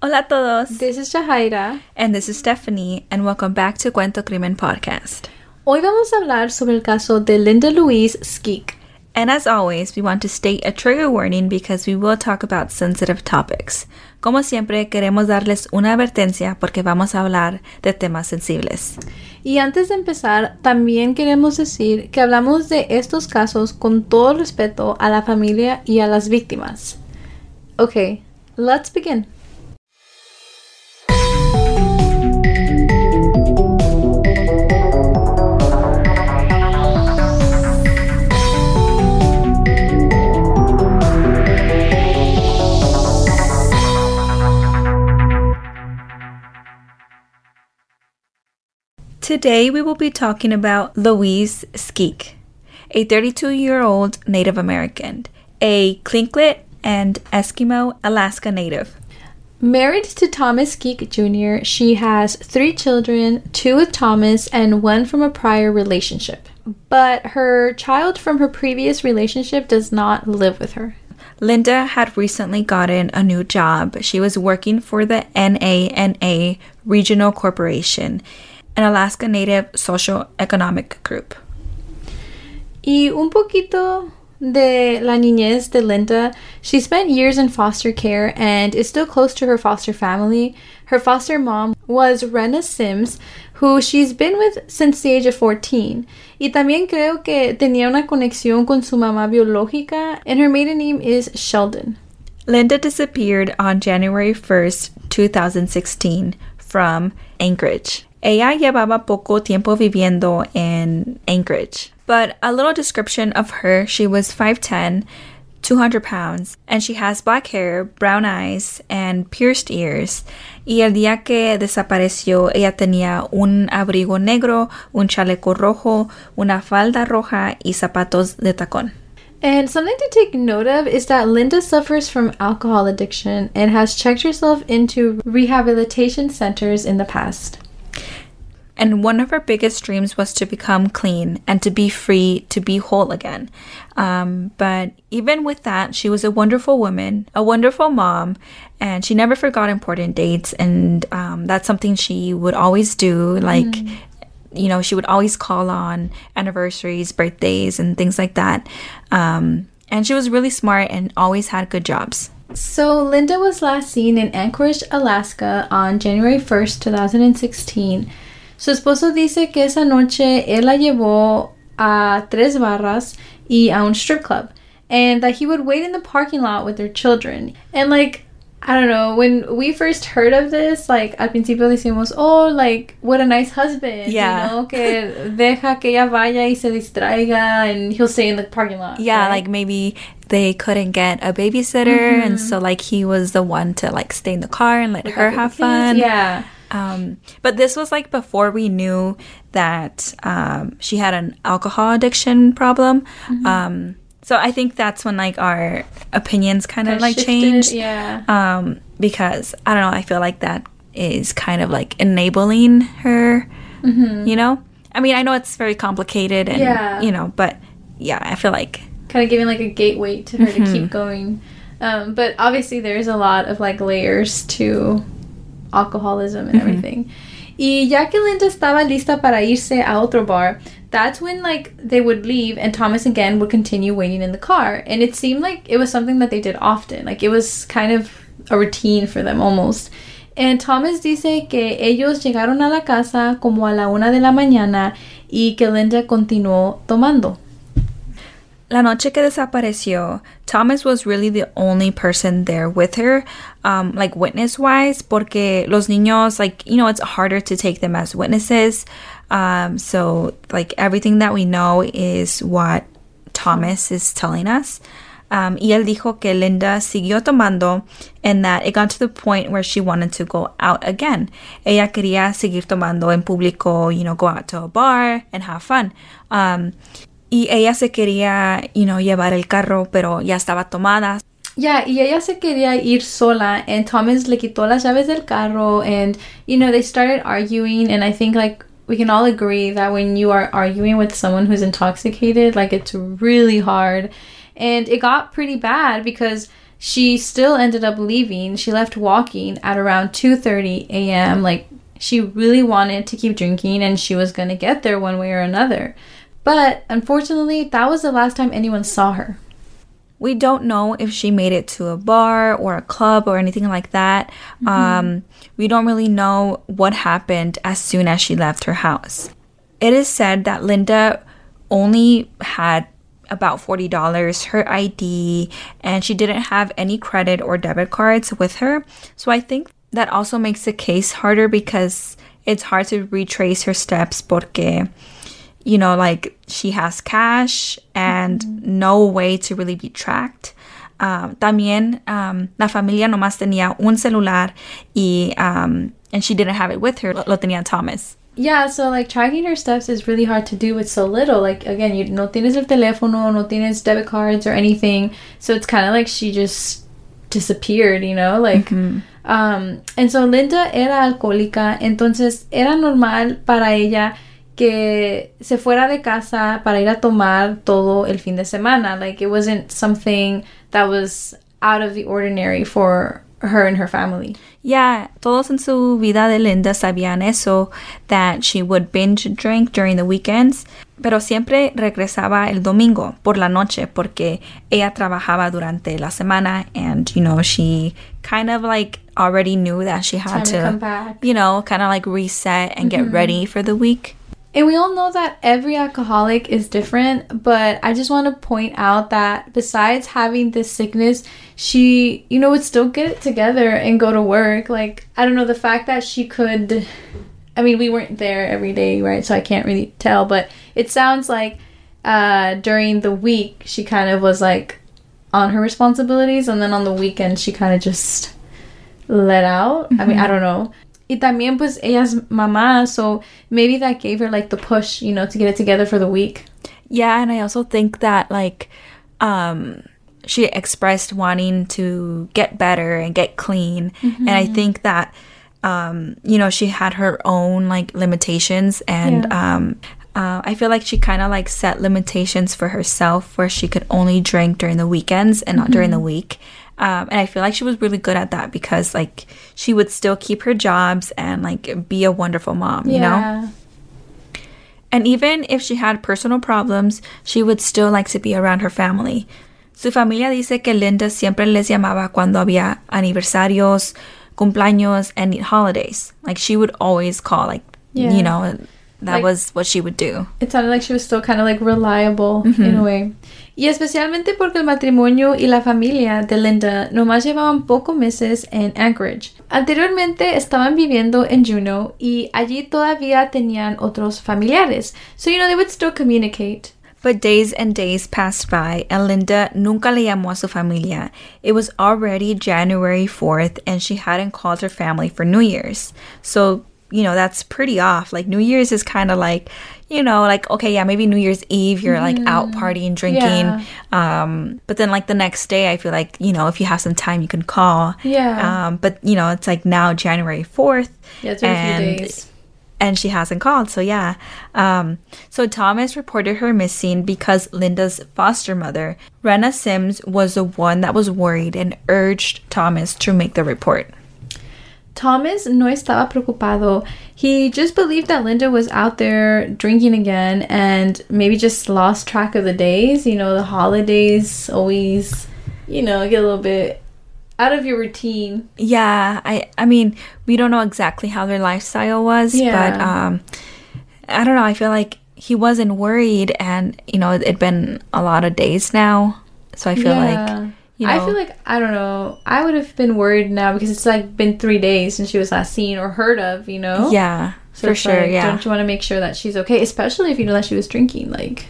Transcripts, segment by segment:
Hola a todos. This is Jahaira. And this is Stephanie, and welcome back to Cuento Crimen Podcast. Hoy vamos a hablar sobre el caso de Linda Louise Skeek. And as always, we want to state a trigger warning because we will talk about sensitive topics. Como siempre, queremos darles una advertencia porque vamos a hablar de temas sensibles. Y antes de empezar, también queremos decir que hablamos de estos casos con todo respeto a la familia y a las víctimas. Ok, Let's begin. Today we will be talking about Louise Skeek, a 32 year old Native American, a Tlingit and Eskimo Alaska native. Married to Thomas Skeek Jr., she has three children two with Thomas and one from a prior relationship. But her child from her previous relationship does not live with her. Linda had recently gotten a new job. She was working for the NANA Regional Corporation, an Alaska Native social economic group. Y un poquito de la niñez de Linda, she spent years in foster care and is still close to her foster family. Her foster mom was Rena Sims, who she's been with since the age of 14. Y también creo que tenía una conexión con su mamá biológica, and her maiden name is Sheldon. Linda disappeared on January 1st, 2016, from Anchorage. Ella llevaba poco tiempo viviendo en Anchorage. But a little description of her she was 5'10, 200 pounds, and she has black hair, brown eyes, and pierced ears. Y el día que desapareció, ella tenía un abrigo negro, un chaleco rojo, una falda roja y zapatos de tacón. And something to take note of is that Linda suffers from alcohol addiction and has checked herself into rehabilitation centers in the past and one of her biggest dreams was to become clean and to be free, to be whole again. Um, but even with that, she was a wonderful woman, a wonderful mom, and she never forgot important dates. And um, that's something she would always do. Like, mm. you know, she would always call on anniversaries, birthdays, and things like that. Um, and she was really smart and always had good jobs. So, Linda was last seen in Anchorage, Alaska on January 1st, 2016. Su esposo dice que esa noche él la llevó a tres barras y a un strip club, and that he would wait in the parking lot with their children. And like, I don't know, when we first heard of this, like al principio decimos, oh, like what a nice husband, yeah. you know, que deja que ella vaya y se distraiga, and he'll stay in the parking lot. Yeah, right? like maybe they couldn't get a babysitter, mm-hmm. and so like he was the one to like stay in the car and let her have fun. Yeah. Um, but this was like before we knew that um, she had an alcohol addiction problem. Mm-hmm. Um, so I think that's when like our opinions kind of like shifted, changed. Yeah. Um, because I don't know, I feel like that is kind of like enabling her. Mm-hmm. You know, I mean, I know it's very complicated and yeah. you know, but yeah, I feel like kind of giving like a gateway to her mm-hmm. to keep going. Um, but obviously, there's a lot of like layers to alcoholism and mm-hmm. everything. Y ya que Linda estaba lista para irse a otro bar, that's when like they would leave and Thomas again would continue waiting in the car. And it seemed like it was something that they did often. Like it was kind of a routine for them almost. And Thomas dice que ellos llegaron a la casa como a la una de la mañana y que Linda continuó tomando. La noche que desapareció, Thomas was really the only person there with her, um, like witness wise, porque los niños, like, you know, it's harder to take them as witnesses. Um, so, like, everything that we know is what Thomas is telling us. Um, y él dijo que Linda siguió tomando and that it got to the point where she wanted to go out again. Ella quería seguir tomando en público, you know, go out to a bar and have fun. Um, y ella se quería, you know, llevar el carro, pero ya estaba tomada. Yeah, y ella se quería ir sola, and Thomas le quitó las llaves del carro, and you know they started arguing, and I think like we can all agree that when you are arguing with someone who's intoxicated, like it's really hard, and it got pretty bad because she still ended up leaving. She left walking at around two thirty a.m. Like she really wanted to keep drinking, and she was gonna get there one way or another. But unfortunately, that was the last time anyone saw her. We don't know if she made it to a bar or a club or anything like that. Um, we don't really know what happened as soon as she left her house. It is said that Linda only had about $40, her ID, and she didn't have any credit or debit cards with her. So I think that also makes the case harder because it's hard to retrace her steps porque you know, like she has cash and no way to really be tracked. Um, también um, la familia nomás tenía un celular y um, and she didn't have it with her. Lo, tenía Thomas. Yeah, so like tracking her steps is really hard to do with so little. Like again, you no tienes el teléfono, no tienes debit cards or anything. So it's kind of like she just disappeared, you know? Like um and so Linda era alcohólica, entonces era normal para ella que se fuera de casa para ir a tomar todo el fin de semana. Like it wasn't something that was out of the ordinary for her and her family. Yeah, todos en su vida de Linda sabían eso, that she would binge drink during the weekends, pero siempre regresaba el domingo por la noche porque ella trabajaba durante la semana and, you know, she kind of like already knew that she had Time to come back. you know, kind of like reset and get ready for the week. And we all know that every alcoholic is different, but I just want to point out that besides having this sickness, she, you know, would still get it together and go to work. Like, I don't know, the fact that she could. I mean, we weren't there every day, right? So I can't really tell, but it sounds like uh, during the week, she kind of was like on her responsibilities, and then on the weekend, she kind of just let out. I mean, I don't know. Y también, pues, ellas mamá, so maybe that gave her like the push, you know, to get it together for the week. Yeah, and I also think that like um she expressed wanting to get better and get clean. And I think that um you know, she had her own like limitations and um uh, I feel like she kind of like set limitations for herself where she could only drink during the weekends and not during the week. Um, and I feel like she was really good at that because like she would still keep her jobs and like be a wonderful mom, you know? And even if she had personal problems, she would still like to be around her family. Su familia dice que Linda siempre les llamaba cuando había aniversarios, cumpleaños, and holidays. Like she would always call, like, Yeah. you know, that Like- was what she would do. It sounded like she was still kind of like reliable in a mm-hmm. way. Y especialmente porque el matrimonio y la familia de Linda nomás llevaban pocos meses en Anchorage. Anteriormente estaban viviendo en Juneau y allí todavía tenían otros familiares. So, you know, they would still communicate. But days and days passed by, and Linda nunca le llamó a su familia. It was already January 4th, and she hadn't called her family for New Year's. So, you know, that's pretty off. Like, New Year's is kind of like, you know, like, okay, yeah, maybe New Year's Eve, you're like out partying, drinking. Yeah. Um, but then, like, the next day, I feel like, you know, if you have some time, you can call. Yeah. Um, but, you know, it's like now January 4th. Yeah, it's been a few and days. and she hasn't called. So yeah. Um, so Thomas reported her missing because Linda's foster mother, Rena Sims, was the one that was worried and urged Thomas to make the report. Thomas no estaba preocupado. He just believed that Linda was out there drinking again and maybe just lost track of the days. You know, the holidays always, you know, get a little bit out of your routine. Yeah, I I mean, we don't know exactly how their lifestyle was, Yeah. but um I don't know, I feel like he wasn't worried and you know, it'd been a lot of days now. So I feel like you know, I feel like I don't know. I would have been worried now because it's like been three days since she was last seen or heard of. You know. yeah, So for sure, like, yeah. Don't you want to make sure that she's okay, especially if you know that she was drinking? Like.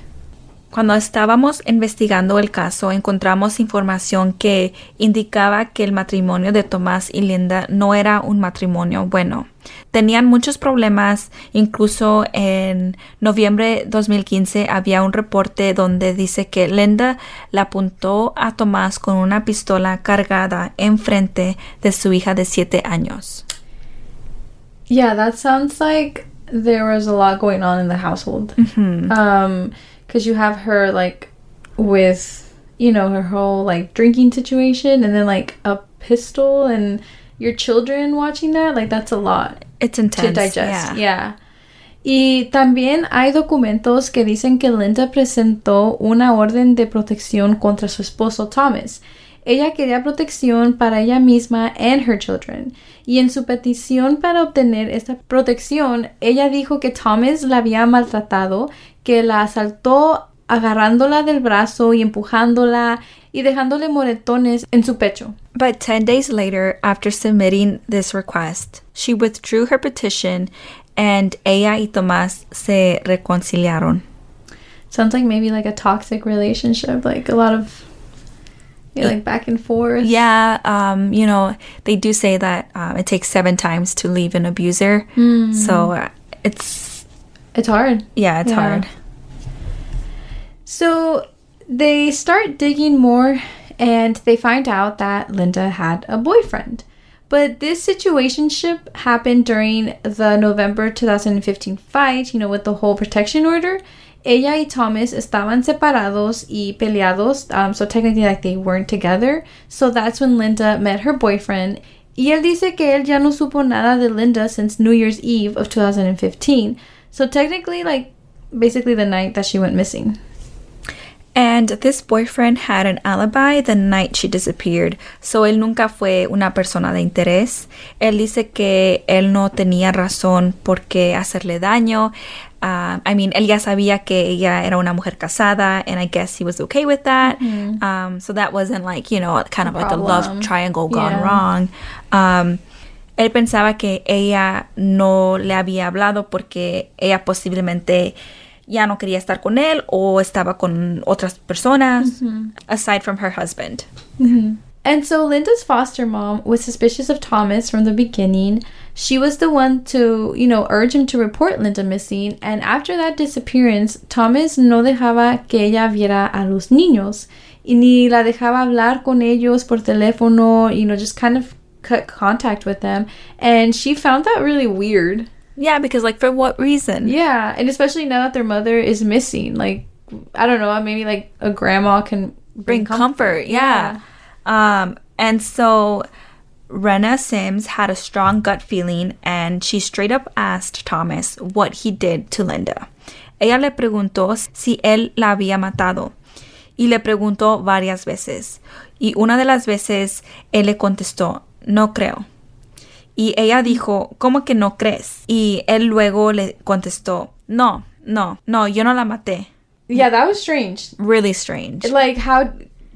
Cuando estábamos investigando el caso, encontramos información que indicaba que el matrimonio de Tomás y Linda no era un matrimonio bueno. Tenían muchos problemas, incluso en noviembre 2015 había un reporte donde dice que Linda le apuntó a Tomás con una pistola cargada enfrente de su hija de siete años. Yeah, that sounds like there was a lot going on in the household. Um, because you have her like with you know her whole like drinking situation, and then like a pistol and your children watching that. Like that's a lot It's intense. to digest. yeah. Yeah. Y también hay documentos que dicen que Linda presentó una orden de protección contra su esposo Thomas. Ella quería protección para ella misma and her children. Y en su petición para obtener esta protección, ella dijo que Thomas la había maltratado, que la asaltó agarrándola del brazo y empujándola y dejándole moretones en su pecho. But 10 days later, after submitting this request, she withdrew her petition and ella y Tomás se reconciliaron. Sounds like maybe like a toxic relationship, like a lot of you know, like back and forth. Yeah, um, you know, they do say that um, it takes seven times to leave an abuser. So uh, it's, It's hard. yeah, it's Yeah. hard. So they start digging more and they find out that Linda had a boyfriend. But this situationship happened during the November 2015 fight, you know, with the whole protection order. Ella y Thomas estaban separados y peleados, um, so technically like they weren't together. So that's when Linda met her boyfriend. Y él dice que él ya no supo nada de Linda since New Year's Eve of 2015. So technically like basically the night that she went missing. And this boyfriend had an alibi the night she disappeared, so él nunca fue una persona de interés. Él dice que él no tenía razón por qué hacerle daño. Uh, I mean, él ya sabía que ella era una mujer casada, and I guess he was okay with that. Um, so that wasn't like, you know, kind of like a love problem. triangle gone Yeah. wrong. Um, él pensaba que ella no le había hablado porque ella posiblemente ya no quería estar con él o estaba con otras personas mm-hmm. aside from her husband. Mm-hmm. And so Linda's foster mom was suspicious of Thomas from the beginning. She was the one to, you know, urge him to report Linda missing. And after that disappearance, Thomas no dejaba que ella viera a los niños. Y ni la dejaba hablar con ellos por teléfono, you know, just kind of cut contact with them. And she found that really weird. Yeah, because like for what reason? Yeah, and especially now that their mother is missing. Like, I don't know, maybe like a grandma can Bring comfort, yeah. Um, and so Rena Sims had a strong gut feeling and she straight up asked Thomas what he did to Linda. Ella le preguntó si él la había matado y le preguntó varias veces. Y una de las veces él le contestó, no creo. Y ella dijo, ¿cómo que no crees? Y él luego le contestó, no, no, no, yo no la maté. Yeah, that was strange. Really strange. Like, how,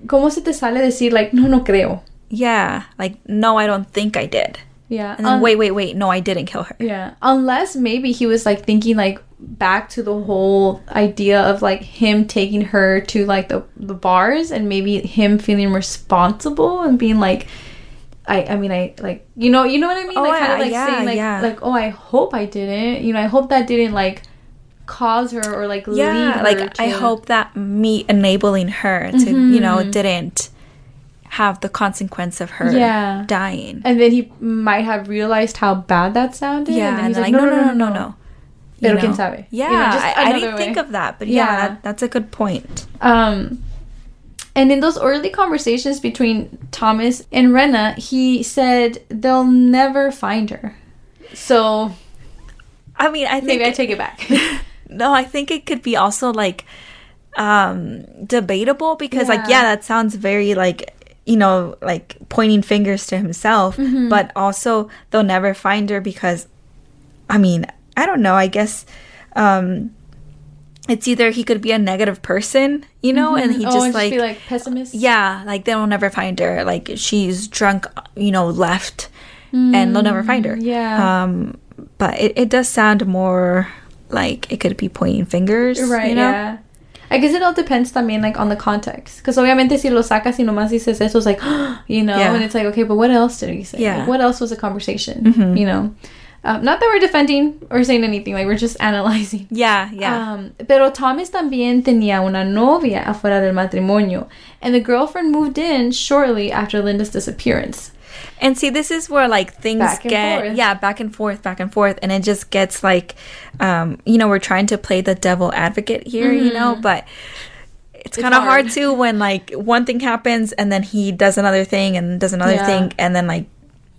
¿cómo se te sale decir, like, no, no creo? Yeah, like no, I don't think I did. Yeah. And then wait, wait, wait, no, I didn't kill her. Yeah. Unless maybe he was like thinking like back to the whole idea of like him taking her to like the the bars and maybe him feeling responsible and being like I I mean I like you know you know what I mean Oh, like kind of like yeah, saying like yeah. like oh I hope I didn't you know I hope that didn't like cause her or like Yeah, like Mm-hmm. I hope that me enabling her to, you know, didn't have the consequence of her Yeah. dying. and then he might have realized how bad that sounded yeah, and then and he's like, like, no, no, no, no, no. You Pero know? quién sabe. Yeah, You know, I, I didn't think of that, but yeah, Yeah. that, that's a good point. Um, and in those early conversations between Thomas and Rena, he said they'll never find her. So I mean, I think maybe I take it back. no, I think it could be also like um debatable because like Yeah. yeah, that sounds very like you know, like pointing fingers to himself, but also they'll never find her because, I mean, I don't know. I guess um, it's either he could be a negative person, you know, and he oh, just and like, be like pessimist. yeah, like they'll never find her. Like she's drunk, you know, left, and they'll never find her. Mm, yeah. Um, but it, it does sound more like it could be pointing fingers, Right, You know? yeah. I guess it all depends también like on the context. Because obviamente si lo sacas y nomás dices eso, it's like, you know, Yeah. and it's like, okay, but what else did he say? Yeah. Like, what else was the conversation? You know? Um, not that we're defending or saying anything, like we're just analyzing. Yeah, yeah. Um, pero Thomas también tenía una novia afuera del matrimonio, and the girlfriend moved in shortly after Linda's disappearance. And see, this is where like things get forth. yeah back and forth, back and forth, and it just gets like, um, you know, we're trying to play the devil advocate here, you know, but it's, kind of hard. hard. too when like one thing happens and then he does another thing and does another Yeah. thing and then like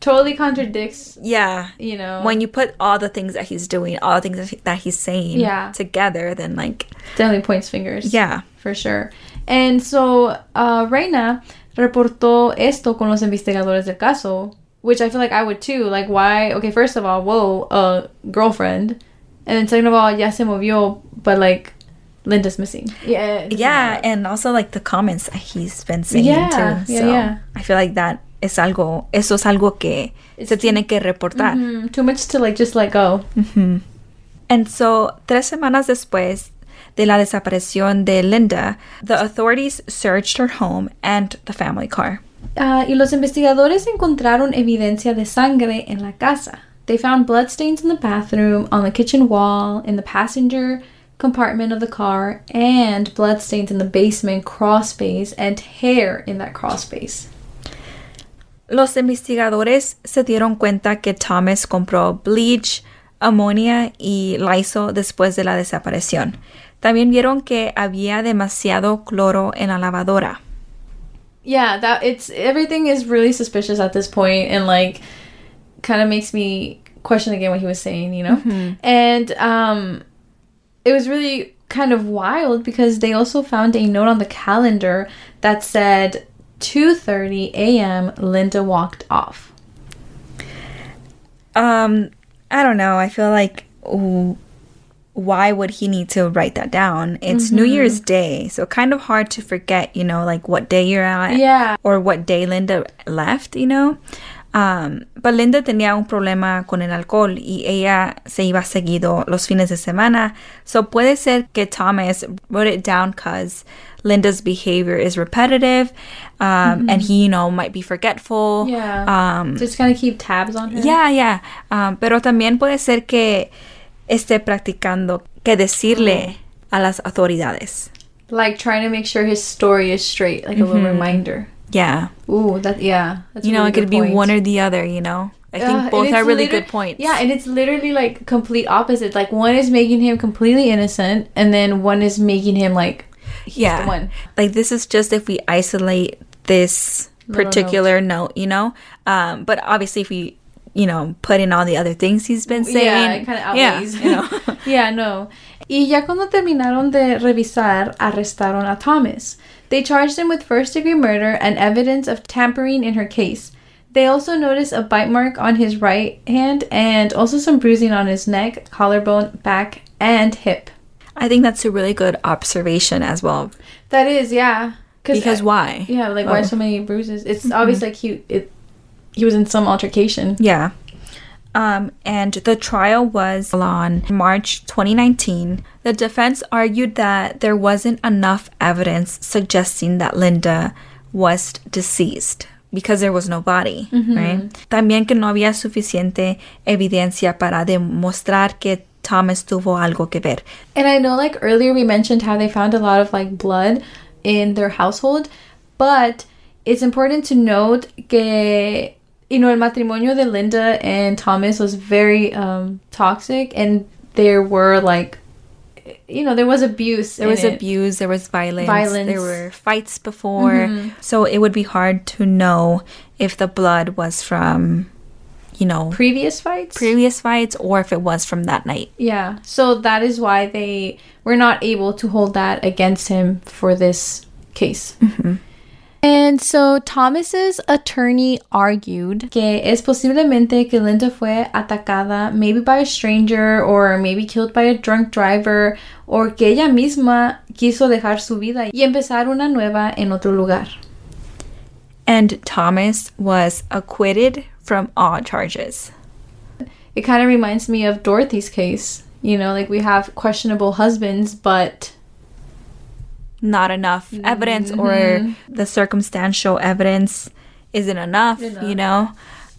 Totally contradicts, yeah, you know. when you put all the things that he's doing, all the things that, he's saying Yeah. together, then like definitely points fingers. yeah, for sure. And so uh, Reina reportó esto con los investigadores del caso, which I feel like I would too. Like, why? Okay, first of all, whoa, uh, girlfriend, and then second of all, ya se movió, but like Linda's missing. Yeah, yeah, and also like the comments that he's been saying Yeah, too. yeah, so yeah. I feel like that es algo, eso es algo que se tiene que reportar. Mm, too much to like just let go. Mm -hmm. And so, tres semanas después de la desaparición de Linda, the authorities searched her home and the family car. Ah, y los investigadores encontraron evidencia de sangre en la casa. They found bloodstains in the bathroom, on the kitchen wall, in the passenger compartment of the car, and bloodstains in the basement crawl space and hair in that crawl space. Los investigadores se dieron cuenta que Thomas compró bleach, amonia y Lysol después de la desaparición. También vieron que había demasiado cloro en la lavadora. Yeah, that it's everything is really suspicious at this point and like kind of makes me question again what he was saying, you know? And um it was really kind of wild because they also found a note on the calendar that said 2:30 a.m. Linda walked off. Um, I don't know. I feel like w- why would he need to write that down? It's New Year's Day, so kind of hard to forget, you know, like what day you're at. Yeah. Or what day Linda left, you know. Um, but Linda tenía un problema con el alcohol y ella se iba seguido los fines de semana. So puede ser que Thomas wrote it down because Linda's behavior is repetitive, um, and he, you know, might be forgetful. Yeah. Um, Just kind of keep tabs on her. ya, ya. Um, pero también puede ser que esté practicando que decirle a las autoridades. Like trying to make sure his story is straight, like a little reminder. Yeah. Ooh, that yeah. That's You know, really it could be point. one or the other, you know? I think Uh, both are really good points. Yeah, and it's literally like complete opposite. Like one is making him completely innocent, and then one is making him like yeah. the one. Like, this is just if we isolate this Little particular note. you know? Um, but obviously, if we, you know, put in all the other things he's been saying. Yeah, it kind of yeah, outweighs. you know? yeah, no. Y ya cuando terminaron de revisar, arrestaron a Thomas. They charged him with first degree murder and evidence of tampering in her case. They also noticed a bite mark on his right hand and also some bruising on his neck, collarbone, back, and hip. I think that's a really good observation as well. That is, yeah. Because why? Yeah, like why Oh. so many bruises? It's mm-hmm. obviously like he it he was in some altercation. Yeah. Um, and the trial was on March 2019. The defense argued that there wasn't enough evidence suggesting that Linda was deceased because there was no body, right? También que no había suficiente evidencia para demostrar que Thomas tuvo algo que ver. And I know like earlier we mentioned how they found a lot of like blood in their household, but it's important to note que you know el matrimonio de Linda and Thomas was very um toxic and there were like you know there was abuse There was it. abuse, there was violence, Violence. there were fights before. So it would be hard to know if the blood was from, you know, previous fights previous fights or if it was from that night. Yeah. So that is why they were not able to hold that against him for this case. And so Thomas's attorney argued que es posiblemente que Linda fue atacada maybe by a stranger or maybe killed by a drunk driver or que ella misma quiso dejar su vida y empezar una nueva en otro lugar. And Thomas was acquitted from all charges. It kind of reminds me of Dorothy's case. You know, like we have questionable husbands, but not enough evidence or the circumstantial evidence isn't enough, you know.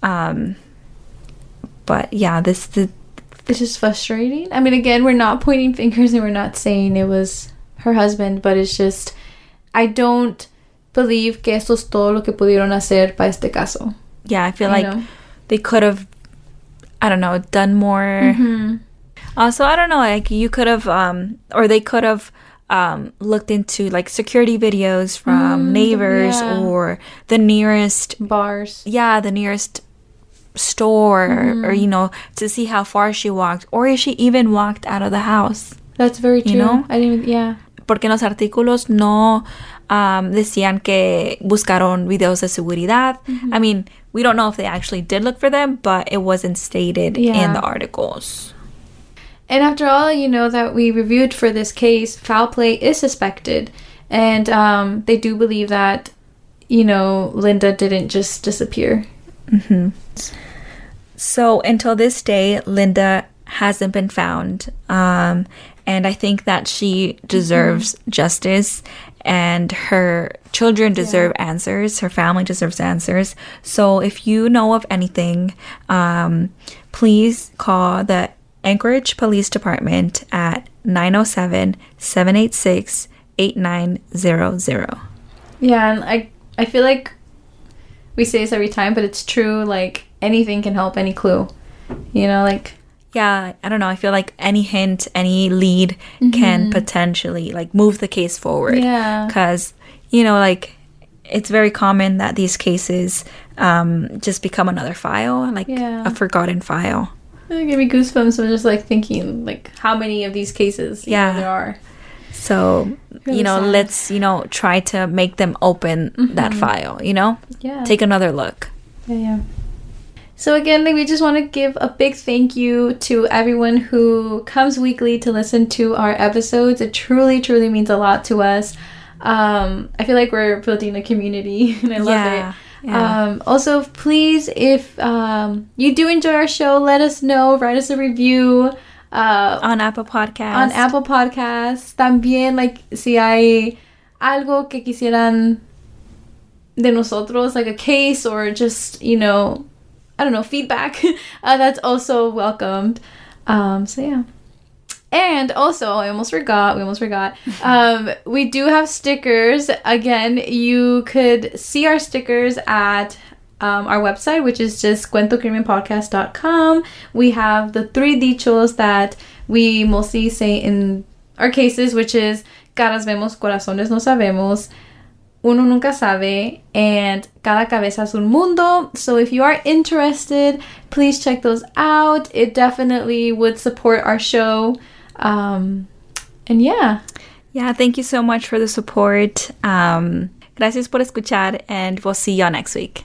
Um, but yeah, this the this is frustrating. I mean, again, we're not pointing fingers and we're not saying it was her husband, but it's just I don't believe que eso es todo lo que pudieron hacer para este caso. yeah, I feel You like know? they could have I don't know, done more. Mm-hmm. Also, I don't know, like you could have um or they could have um looked into like security videos from neighbors yeah. or the nearest Bars. yeah, the nearest store or you know to see how far she walked or if she even walked out of the house. That's very true. You know? I didn't. Yeah. porque en los artículos no um, decían que buscaron videos de seguridad. I mean, we don't know if they actually did look for them, but it wasn't stated in the articles. And after all, you know that we reviewed for this case, foul play is suspected, and um, they do believe that you know Linda didn't just disappear. So until this day, Linda hasn't been found. Um, and I think that she deserves justice and her children deserve answers. Her family deserves answers. So if you know of anything, um, please call the Anchorage Police Department at 907 786 8900. Yeah, and I I feel like we say this every time, but it's true. Like anything can help, any clue. You know, like yeah i don't know i feel like any hint any lead can potentially like move the case forward Yeah. because you know like it's very common that these cases um just become another file like Yeah. a forgotten file it gave me goosebumps. I'm just like thinking like how many of these cases you know, Yeah. there are. so Really you know sad. let's you know try to make them open that file you know Yeah. take another look Yeah, yeah. So again, like, we just want to give a big thank you to everyone who comes weekly to listen to our episodes. It truly, truly means a lot to us. Um, I feel like we're building a community, and I love Yeah, it. Yeah. Um, also, please, if um, you do enjoy our show, let us know. Write us a review. Uh, on apple podcast on Apple Podcasts. También, like, si hay algo que quisieran de nosotros, like a case or just, you know, I don't know, feedback, uh, that's also welcomed. Um, so, yeah. And also, I almost forgot, we almost forgot, um, we do have stickers. Again, you could see our stickers at um, our website, which is just cuentocrimenpodcast.com. We have the three dichos that we mostly say in our cases, which is caras vemos, corazones no sabemos, uno nunca sabe, and cada cabeza es un mundo. So if you are interested, please check those out. It definitely would support our show. Um, and yeah, yeah thank you so much for the support. Um gracias por escuchar and we'll see y'all next week